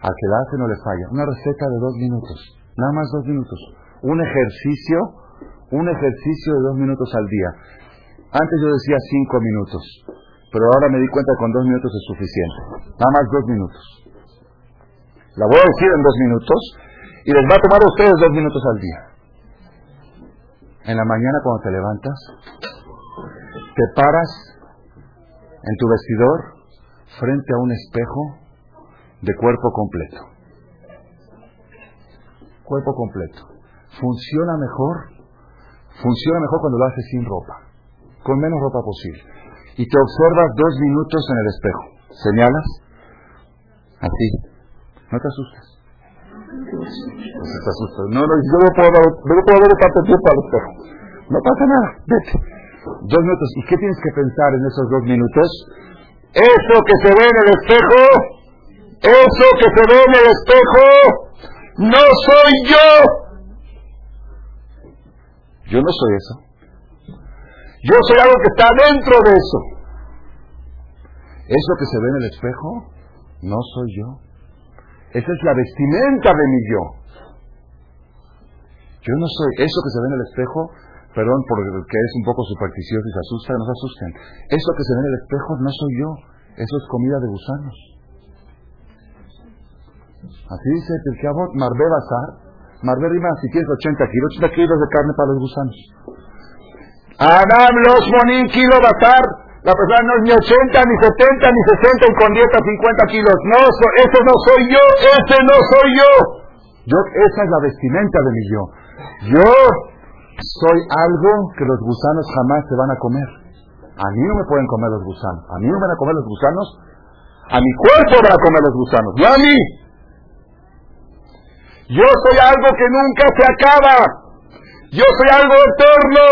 Al que la hace no le falla. Una receta de dos minutos. Nada más dos minutos. Un ejercicio, un ejercicio de dos minutos al día. Antes yo decía cinco minutos. Pero ahora me di cuenta que con dos minutos es suficiente. Nada más dos minutos. La voy a decir en dos minutos y les va a tomar a ustedes dos minutos al día. En la mañana cuando te levantas, te paras en tu vestidor frente a un espejo de cuerpo completo. Cuerpo completo. Funciona mejor, funciona mejor cuando lo haces sin ropa, con menos ropa posible. Y te observas dos minutos en el espejo. Señalas, así, no te asustes. No, no, yo no puedo, no puedo ver tanto tiempo al espejo. No pasa nada, vete. Dos minutos. ¿Y qué tienes que pensar en esos dos minutos? Eso que se ve en el espejo, eso que se ve en el espejo, no soy yo. Yo no soy eso. Yo soy algo que está dentro de eso. Eso que se ve en el espejo, no soy yo. Esa es la vestimenta de mi yo. Yo no soy eso que se ve en el espejo, perdón porque es un poco supersticioso y se asusta, no se asusten. Eso que se ve en el espejo no soy yo, eso es comida de gusanos. Así dice el Abot, Marbe Bazar, Marberima, si tienes 80 kilos, 80 kilos de carne para los gusanos. Adam los monín kilo batar. La persona no es ni 80, ni 70, ni 60 y con dieta 50 kilos. No, ese no soy yo, ese no soy yo. Yo, esa es la vestimenta de mi yo. Yo soy algo que los gusanos jamás se van a comer. A mí no me pueden comer los gusanos. A mí no me van a comer los gusanos. A mi cuerpo van a comer los gusanos, no a mí. Yo soy algo que nunca se acaba. Yo soy algo eterno.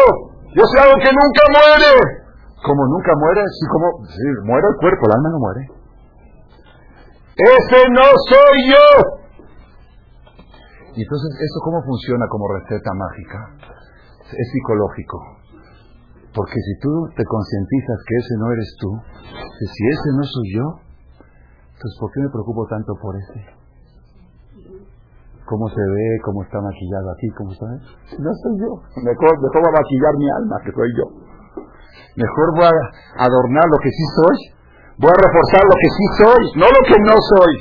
Yo soy algo que nunca muere. Como nunca muere, sí, como muere el cuerpo, el alma no muere. Ese no soy yo. Y entonces, ¿eso cómo funciona como receta mágica? Es psicológico. Porque si tú te concientizas que ese no eres tú, que si ese no soy yo, entonces ¿por qué me preocupo tanto por ese? cómo se ve, cómo está maquillado aquí, cómo está. No soy yo. Mejor, mejor voy a maquillar mi alma, que soy yo. Mejor voy a adornar lo que sí soy. Voy a reforzar lo que sí soy, no lo que no soy.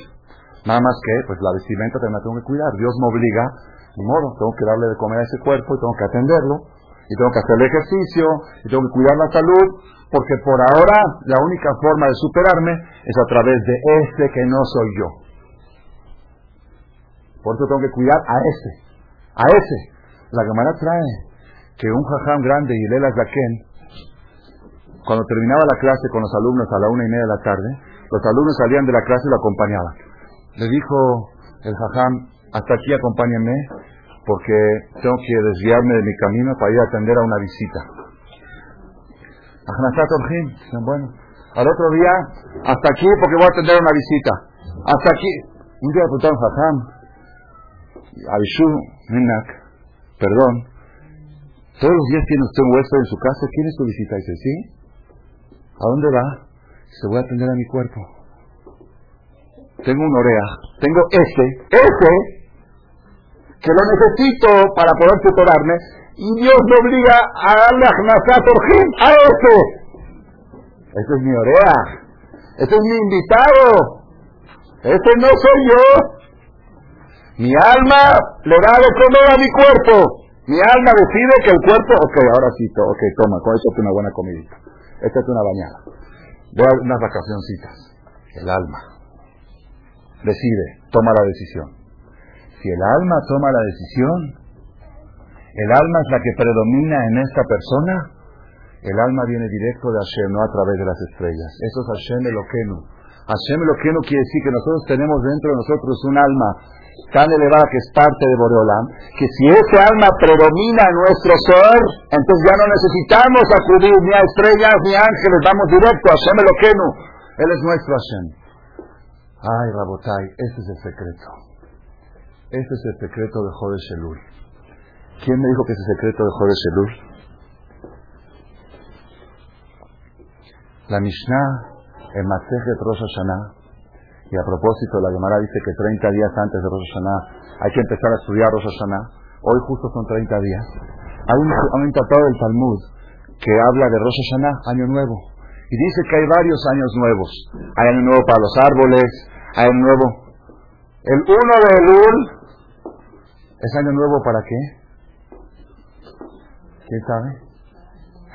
Nada más que, pues la vestimenta también la tengo que cuidar. Dios me obliga, de modo, tengo que darle de comer a ese cuerpo y tengo que atenderlo. Y tengo que hacer el ejercicio, y tengo que cuidar la salud, porque por ahora la única forma de superarme es a través de este que no soy yo. Por eso tengo que cuidar a ese. A ese. La Gemara trae que un jajam grande y el Zaken, cuando terminaba la clase con los alumnos a la una y media de la tarde, los alumnos salían de la clase y lo acompañaban. Le dijo el jajam, hasta aquí acompáñenme, porque tengo que desviarme de mi camino para ir a atender a una visita. bueno, al otro día, hasta aquí porque voy a atender a una visita. Hasta aquí. Un día preguntaron, jajam, Aishu Menak, perdón, todos los días tiene usted un huésped en su casa, ¿quién es su visita? Dice, ¿sí? ¿A dónde va? Se voy a atender a mi cuerpo. Tengo un orea, tengo ese, ese, que lo necesito para poder tutorarme, y Dios me obliga a darle a a ese. Ese es mi orea, ese es mi invitado, ese no soy yo. Mi alma le da de comer a mi cuerpo. Mi alma decide que el cuerpo, ok, ahora sí, ok, toma, con eso es una buena comidita. Esta es una bañada. Voy a unas vacacioncitas. El alma decide, toma la decisión. Si el alma toma la decisión, el alma es la que predomina en esta persona, el alma viene directo de Hashem, no a través de las estrellas. Eso es Hashem Eloquenu. Hashem Eloquenu quiere decir que nosotros tenemos dentro de nosotros un alma tan elevada que es parte de Boreolam, que si ese alma predomina en nuestro ser, entonces ya no necesitamos acudir ni a estrellas ni a ángeles, vamos directo a Hashem Eloquenu. Él es nuestro Hashem. Ay, Rabotai, ese es el secreto. Ese es el secreto de Jodesh Elul. ¿Quién me dijo que es el secreto de Jodesh Elul? La Mishnah en Masejet Rosh y a propósito, la Gemara dice que 30 días antes de Rosh Hashanah hay que empezar a estudiar Rosh Hashanah. Hoy justo son 30 días. Hay un, un tratado del Talmud que habla de Rosh Hashanah, año nuevo. Y dice que hay varios años nuevos. Hay año nuevo para los árboles, hay año nuevo. El 1 de Elul es año nuevo para qué? ¿Quién sabe?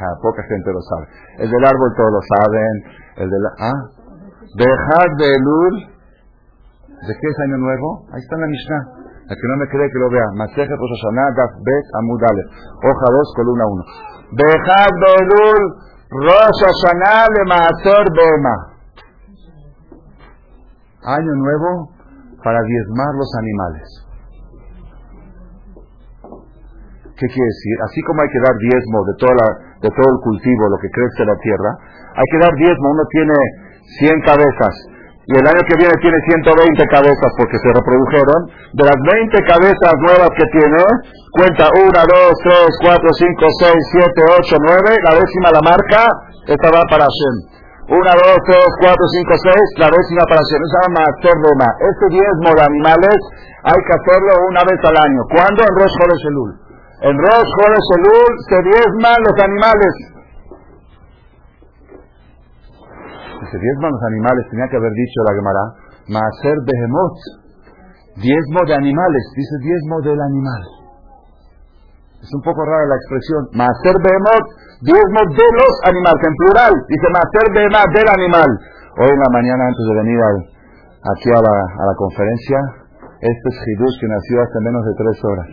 Ah, poca gente lo sabe. El del árbol todos lo saben. El de la, ah, Dejar de Elul. ¿De qué es año nuevo? Ahí está en la Mishnah. La que no me cree que lo vea. Maseje Rosh Hashanah, Daf Bet Amudale. Hoja 2, columna 1. Dejar de Elul. Rosh Hashanah le Maaser Bema. Año nuevo para diezmar los animales. ¿Qué quiere decir? Así como hay que dar diezmo de, toda la, de todo el cultivo, lo que crece en la tierra, hay que dar diezmo. Uno tiene 100 cabezas. Y el año que viene tiene 120 cabezas porque se reprodujeron. De las 20 cabezas nuevas que tiene, cuenta 1, 2, 3, 4, 5, 6, 7, 8, 9. La décima la marca, esta va para Hashem. 1, 2, 3, 4, 5, 6, la décima para Hashem. Esa llama Roma. Este diezmo de animales hay que hacerlo una vez al año. ¿Cuándo? En Rosh Elul. En Rosh Elul se diezman los animales. si se diezman los animales, tenía que haber dicho la Gemara, Maaser Behemot, Diezmo de animales, dice diezmo del animal. Es un poco rara la expresión. Maser Behemot, diezmo de los animales, en plural. Dice Maser Behemot del animal. Hoy en la mañana, antes de venir aquí a la, a la conferencia, este es Hidush que nació hace menos de tres horas.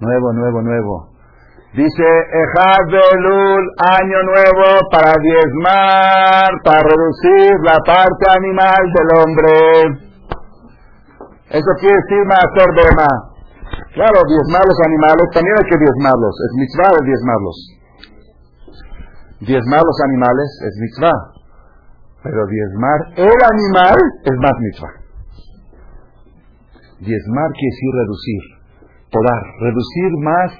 Nuevo, nuevo, nuevo. Dice Ejad Belul, año nuevo para diezmar, para reducir la parte animal del hombre. Eso quiere decir Maser Behemot. Claro, diezmar los animales, también hay que diezmarlos, es mitzvah de diezmarlos. Diezmar los animales es mitzvah, pero diezmar el animal es más mitzvah. Diezmar quiere decir reducir, podar, reducir más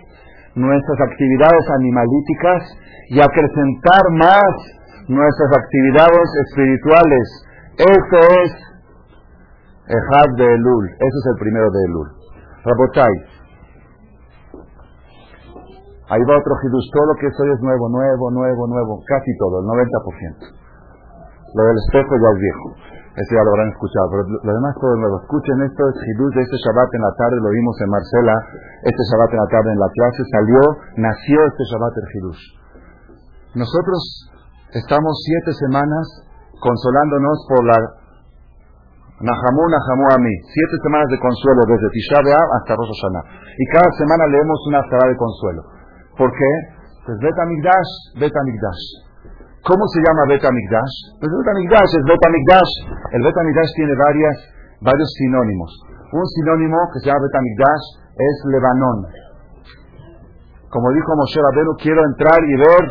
nuestras actividades animalíticas y acrecentar más nuestras actividades espirituales. Eso es Ejad de Elul, eso es el primero de Elul. Rabotai. Ahí va otro Hidush. Todo lo que es hoy es nuevo, nuevo, nuevo, nuevo. Casi todo, el 90%. Lo del espejo ya es viejo. Eso ya lo habrán escuchado. Pero lo demás todo nuevo. Escuchen esto, es Hidush de este Shabbat en la tarde. Lo vimos en Marcela. Este Shabbat en la tarde en la clase. Salió, nació este Shabbat el Hidush. Nosotros estamos siete semanas consolándonos por la Nahamu, Nahamu Ami. Siete semanas de consuelo desde Tisha B'Av hasta Rosh Hashanah. Y cada semana leemos una sala de consuelo. ¿Por qué? Pues Bet Amigdash, Bet Amigdash. ¿Cómo se llama Bet Amigdash? Pues Bet Amigdash es Bet Amigdash. El Bet Amigdash tiene varias, varios sinónimos. Un sinónimo que se llama Bet Amigdash es Lebanón. Como dijo Moshe Rabbeinu, quiero entrar y ver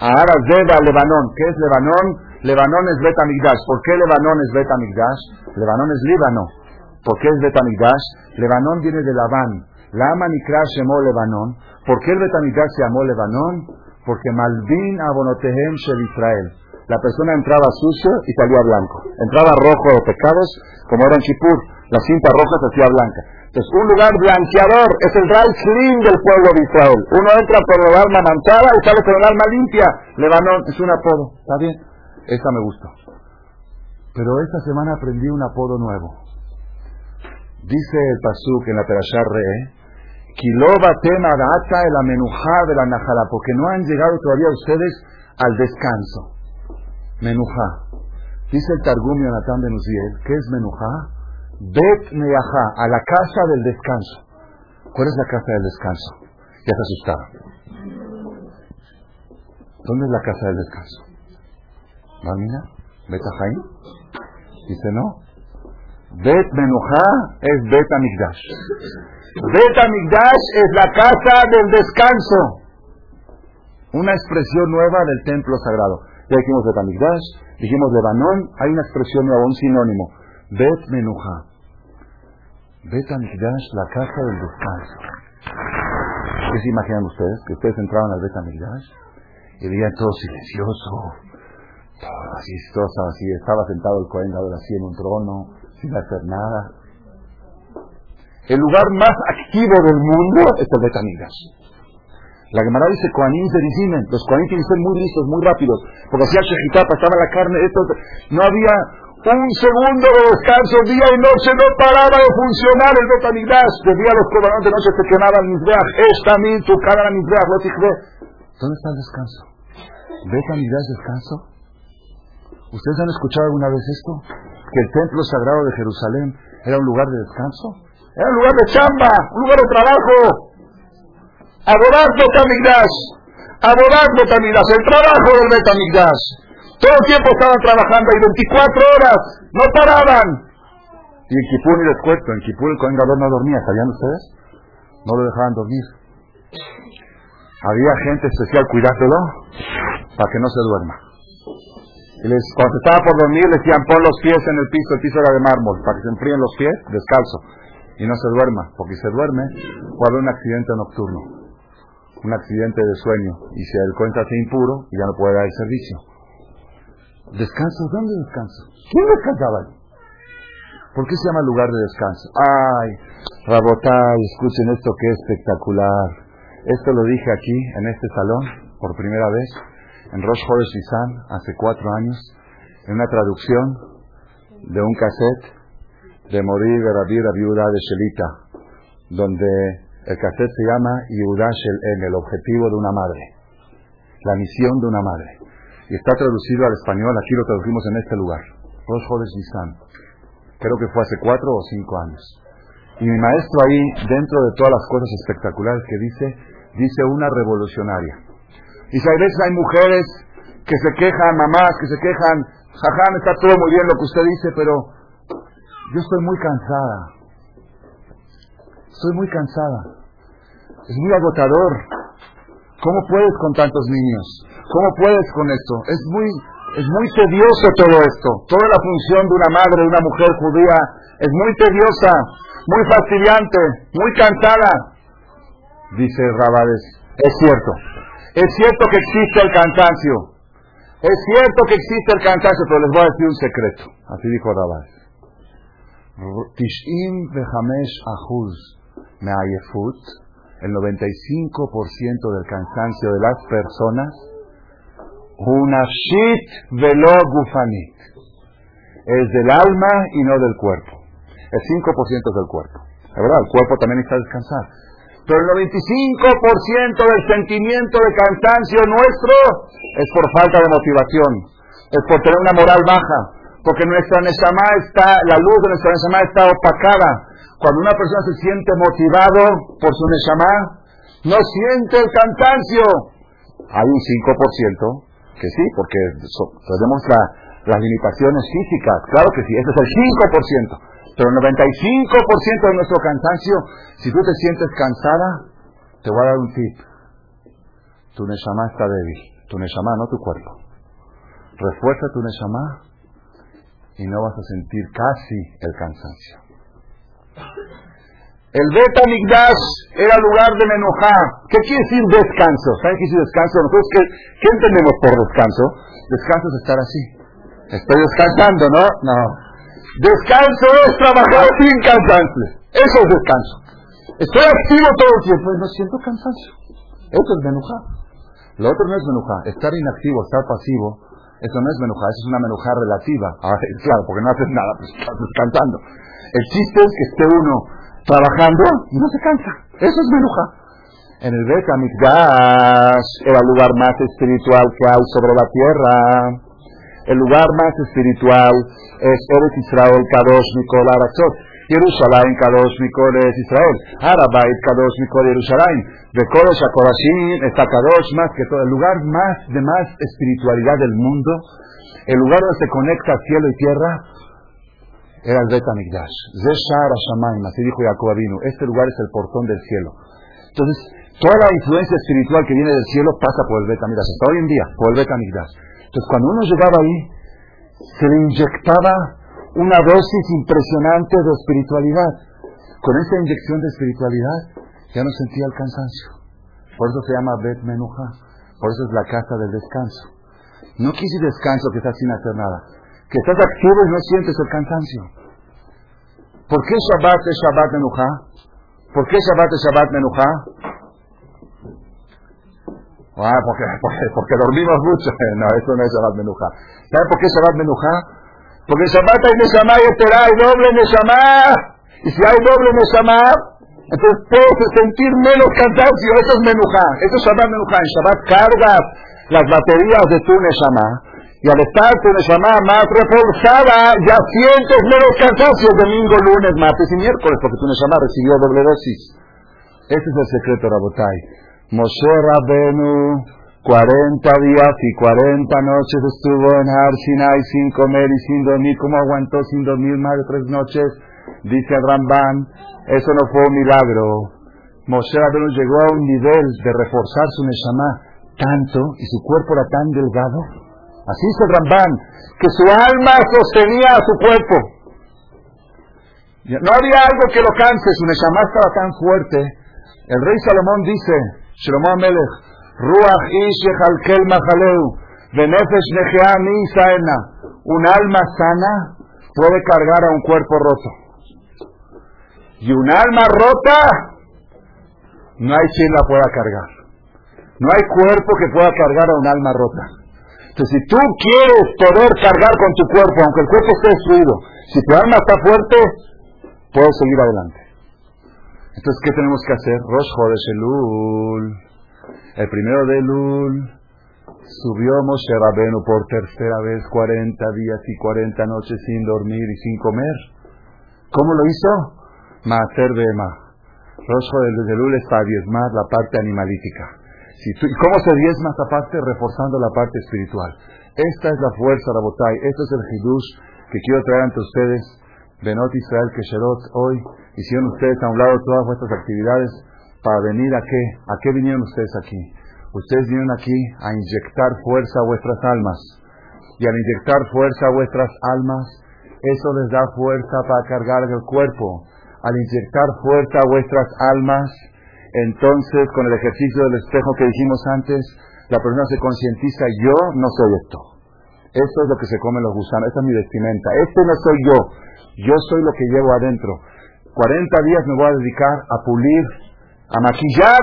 a Aras Deba, Lebanón. ¿Qué es Lebanón? Lebanón es Bet Amigdash. ¿Por qué Lebanón es Bet Amigdash? Lebanón es Líbano. ¿Por qué es Betamigdash? Lebanón viene de Labán. Lama Nikra llamó Lebanón. ¿Por qué el Betamigdash se llamó Lebanón? Porque Malvin Abonotehem Shel Israel. La persona entraba sucio y salía blanco. Entraba rojo de pecados, como era en Kippur. La cinta roja se hacía blanca. Entonces, un lugar blanqueador es el dry clean del pueblo de Israel. Uno entra por el alma manchada y sale con el alma limpia. Lebanón es un apodo. ¿Está bien? Esa me gustó. Pero esta semana aprendí un apodo nuevo. Dice el Pasuk en la Perashá Re, Kiloba tema data el amenujá de la Najala, porque no han llegado todavía ustedes al descanso. Menujá. Dice el Targum Yonatán de Nuziel, ¿qué es menujá? Bet meyajá, a la casa del descanso. ¿Cuál es la casa del descanso? Ya se asustaba. ¿Dónde es la casa del descanso? ¿Marmina? ¿Betajaim? Dice, no. Bet Menuja es Bet Amigdash. Bet Amigdash es la casa del descanso. Una expresión nueva del templo sagrado. Ya dijimos Bet Amigdash, dijimos Lebanón, hay una expresión nueva, un sinónimo. Bet Menuja. Bet Amigdash, la casa del descanso. ¿Qué se imaginan ustedes? Que ustedes entraban al Bet Amigdash y veían todo silencioso, estaba así, estaba sentado el Cohen así en un trono, sin hacer nada. El lugar más activo del mundo es el de Betamigas. La Gemara dice, Koanim se dicimen, los Koanim tienen que ser muy listos, muy rápidos, porque hacía Shejitá, pasaba la carne, no había un segundo de descanso, día y noche, no paraba de funcionar el Betamigas. De día los cobanos de noche se quemaban mis esta min, tu cara mis lo ¿Dónde está el descanso? ¿Betamigas descanso? ¿Ustedes han escuchado alguna vez esto? Que el templo sagrado de Jerusalén era un lugar de descanso. Era un lugar de chamba, un lugar de trabajo. Adorar Betamigdash. Adorar Betamigdash. El trabajo del Betamigdash. Todo el tiempo estaban trabajando ahí 24 horas. No paraban. Y en Kipur ni les cuento. En Kipur el Cohen no dormía. ¿Sabían ustedes? No lo dejaban dormir. Había gente especial cuidándolo para que no se duerma. Les, cuando estaba por dormir, le decían, pon los pies en el piso, el piso era de mármol, para que se enfríen los pies, descalzo, y no se duerma, porque si se duerme, puede haber un accidente nocturno, un accidente de sueño, y si el cuenta se impuro, ya no puede dar el servicio. ¿Descanso? ¿Dónde descanso? ¿Quién descansaba ahí? ¿Por qué se llama lugar de descanso? Ay, Rabotay, escuchen esto que es espectacular. Esto lo dije aquí, en este salón, por primera vez en Rosh Hodesh Nisan hace cuatro años en una traducción de un cassette de morir de Rabí viuda de Shelita, donde el cassette se llama Yehuda Shel en el objetivo de una madre, la misión de una madre. Y está traducido al español, aquí lo tradujimos en este lugar, Rosh Chodesh Nisan. Creo que fue hace cuatro o cinco años. Y mi maestro ahí, dentro de todas las cosas espectaculares que dice, dice una revolucionaria. A veces hay mujeres que se quejan, mamás que se quejan, jajam, está todo muy bien lo que usted dice, pero yo estoy muy cansada. Estoy muy cansada. Es muy agotador. ¿Cómo puedes con tantos niños? ¿Cómo puedes con esto? Es muy, es muy tedioso todo esto. Toda la función de una madre, de una mujer judía, es muy tediosa, muy fastidiante, muy cansada. Dice Rabades, es cierto. Es cierto que existe el cansancio. Es cierto que existe el cansancio, pero les voy a decir un secreto. Así dijo Rabades. Tish'im vehamesh ahuz me'ayefut, el 95% del cansancio de las personas, una shit velo gufanit, es del alma y no del cuerpo. El 5% es del cuerpo. Es verdad, el cuerpo también está descansar. Pero el 95% del sentimiento de cansancio nuestro es por falta de motivación, es por tener una moral baja, porque nuestra Neshama está, la luz de nuestra Neshama está opacada. Cuando una persona se siente motivado por su Neshama, no siente el cansancio. Hay un 5% que sí, porque tenemos las limitaciones físicas, claro que sí, ese es el 5%. Pero el 95% de nuestro cansancio, si tú te sientes cansada, te voy a dar un tip. Tu Neshama está débil. Tu Neshama, no tu cuerpo. Refuerza tu Neshama y no vas a sentir casi el cansancio. El Beta Migdash era lugar de menujá. ¿Qué quiere decir descanso? ¿Saben qué decir descanso? Nosotros, ¿qué, ¿qué entendemos por descanso? Descanso es estar así. Estoy descansando, ¿no? No. Descanso es trabajar sin cansancio. Eso es descanso. Estoy activo todo el tiempo y no siento cansancio. Eso es menujá. Lo otro no es menujá. Estar inactivo, estar pasivo, eso no es menujá. Eso es una menujá relativa. Ah, claro, porque no haces nada, pues estás descansando. El chiste es que esté uno trabajando y no se cansa. Eso es menujá. En el Bet Amikdash era el lugar más espiritual que hay sobre la tierra. El lugar más espiritual es Eretz Israel Kadosh Mikol Aratzot. Jerusalén Kadosh Mikol es Israel. Arabait Kadosh Mikol Jerusalén. De Kodesh a Kodashim está Kadosh más que todo. El lugar más de más espiritualidad del mundo. El lugar donde se conecta cielo y tierra era el Bet Amigdash. Zeshar Hashamayim, así dijo Jacob Abinu. Este lugar es el portón del cielo. Entonces, toda la influencia espiritual que viene del cielo pasa por el Bet Amigdash. Hasta hoy en día, por el Bet Amigdash. Entonces, cuando uno llegaba ahí, se le inyectaba una dosis impresionante de espiritualidad. Con esa inyección de espiritualidad ya no sentía el cansancio. Por eso se llama Bet Menuja. Por eso es la casa del descanso. No quise descanso que estás sin hacer nada. Que estás activo y no sientes el cansancio. ¿Por qué Shabbat es Shabbat Menuja? ¿Por qué Shabbat es Shabbat Menuja? Ah, porque, porque, porque, dormimos mucho. No, eso no es Shabbat Menuja. ¿Saben por qué Shabbat Menuja? Porque Shabbat hay Neshama y Eterá, hay doble Neshama. Y si hay doble Neshama, entonces puedes sentir menos cansancio. Eso es Menuja. Eso es Shabbat Menuja. En Shabbat cargas las baterías de tu Neshama. Y al estar tu Neshama más reforzada, ya sientes menos cansancio domingo, lunes, martes y miércoles, porque tu Neshama recibió doble dosis. Ese es el secreto, Rabotai. Moshe Rabenu, 40 días y 40 noches estuvo en Har Sinai sin comer y sin dormir. ¿Cómo aguantó sin dormir más de tres noches? Dice Ramban, eso no fue un milagro. Moshe Rabenu llegó a un nivel de reforzar su Neshama tanto y su cuerpo era tan delgado. Así dice Ramban, que su alma sostenía a su cuerpo. No había algo que lo canse, su Neshama estaba tan fuerte. El rey Salomón dice, Mi saena. Un alma sana puede cargar a un cuerpo roto. Y un alma rota, no hay quien la pueda cargar. No hay cuerpo que pueda cargar a un alma rota. Entonces, si tú quieres poder cargar con tu cuerpo, aunque el cuerpo esté destruido, si tu alma está fuerte, puedo seguir adelante. Entonces, ¿qué tenemos que hacer? Rosh Chodesh Elul. El primero de Elul subió Moshe Rabenu por tercera vez 40 días y 40 noches sin dormir y sin comer. ¿Cómo lo hizo? Maaser Bema. Rosh Chodesh Elul es para diezmar la parte animalítica. ¿Y cómo se diezma esta parte? Reforzando la parte espiritual. Esta es la fuerza, Rabotai. Este es el Hidush que quiero traer ante ustedes. Benot Israel Kesherot, hoy hicieron ustedes a un lado todas vuestras actividades para venir a qué? ¿A qué vinieron ustedes aquí? Ustedes vinieron aquí a inyectar fuerza a vuestras almas. Y al inyectar fuerza a vuestras almas, eso les da fuerza para cargar el cuerpo. Al inyectar fuerza a vuestras almas, entonces con el ejercicio del espejo que dijimos antes, la persona se concientiza, yo no soy esto. Esto es lo que se comen los gusanos, esta es mi vestimenta. Este no soy yo, yo soy lo que llevo adentro. 40 días me voy a dedicar a pulir, a maquillar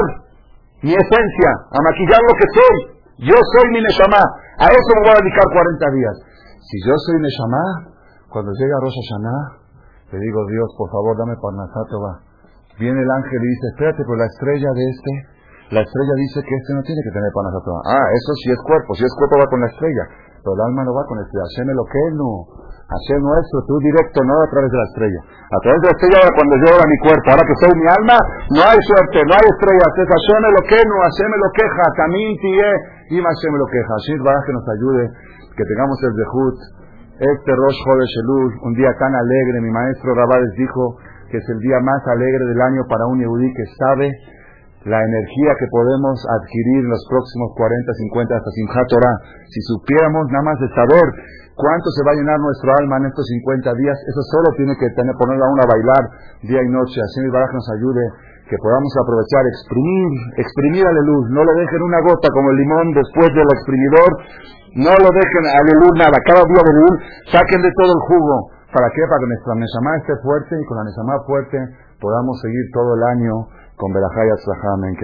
mi esencia, a maquillar lo que soy. Yo soy mi Neshama. A eso me voy a dedicar 40 días. Si yo soy Neshama, cuando llega Rosh Hashanah, le digo, Dios, por favor, dame Parnasatova. Viene el ángel y dice, espérate, pero la estrella de este, la estrella dice que este no tiene que tener Parnasatova. Ah, eso sí es cuerpo, si es cuerpo va con la estrella, pero el alma no va con estrella. Hashem lo que no. Hashem nuestro, tú directo, no a través de la estrella. A través de la estrella cuando yo a mi cuerpo, ahora que soy mi alma, no hay suerte, no hay estrellas. Es Hashem lo que no, Hashem lo queja, Tamín tie, y Hashem lo queja. Hashem va que nos ayude, que tengamos el dejut. Este Rosh Chodesh Elul, un día tan alegre, mi maestro Rabades dijo que es el día más alegre del año para un yehudí que sabe la energía que podemos adquirir en los próximos 40, 50 hasta Simchat Torah. Si supiéramos nada más de saber cuánto se va a llenar nuestro alma en estos 50 días, eso solo tiene que tener, ponerlo a uno a bailar día y noche. Así el Baraj nos ayude, que podamos aprovechar, exprimir, exprimir a luz. No lo dejen una gota como el limón después del exprimidor. No lo dejen a la nada. Cada día de luz, saquen de todo el jugo. ¿Para qué? Para que nuestra Neshama esté fuerte y con la Neshama fuerte podamos seguir todo el año con Berajaya Tzaham en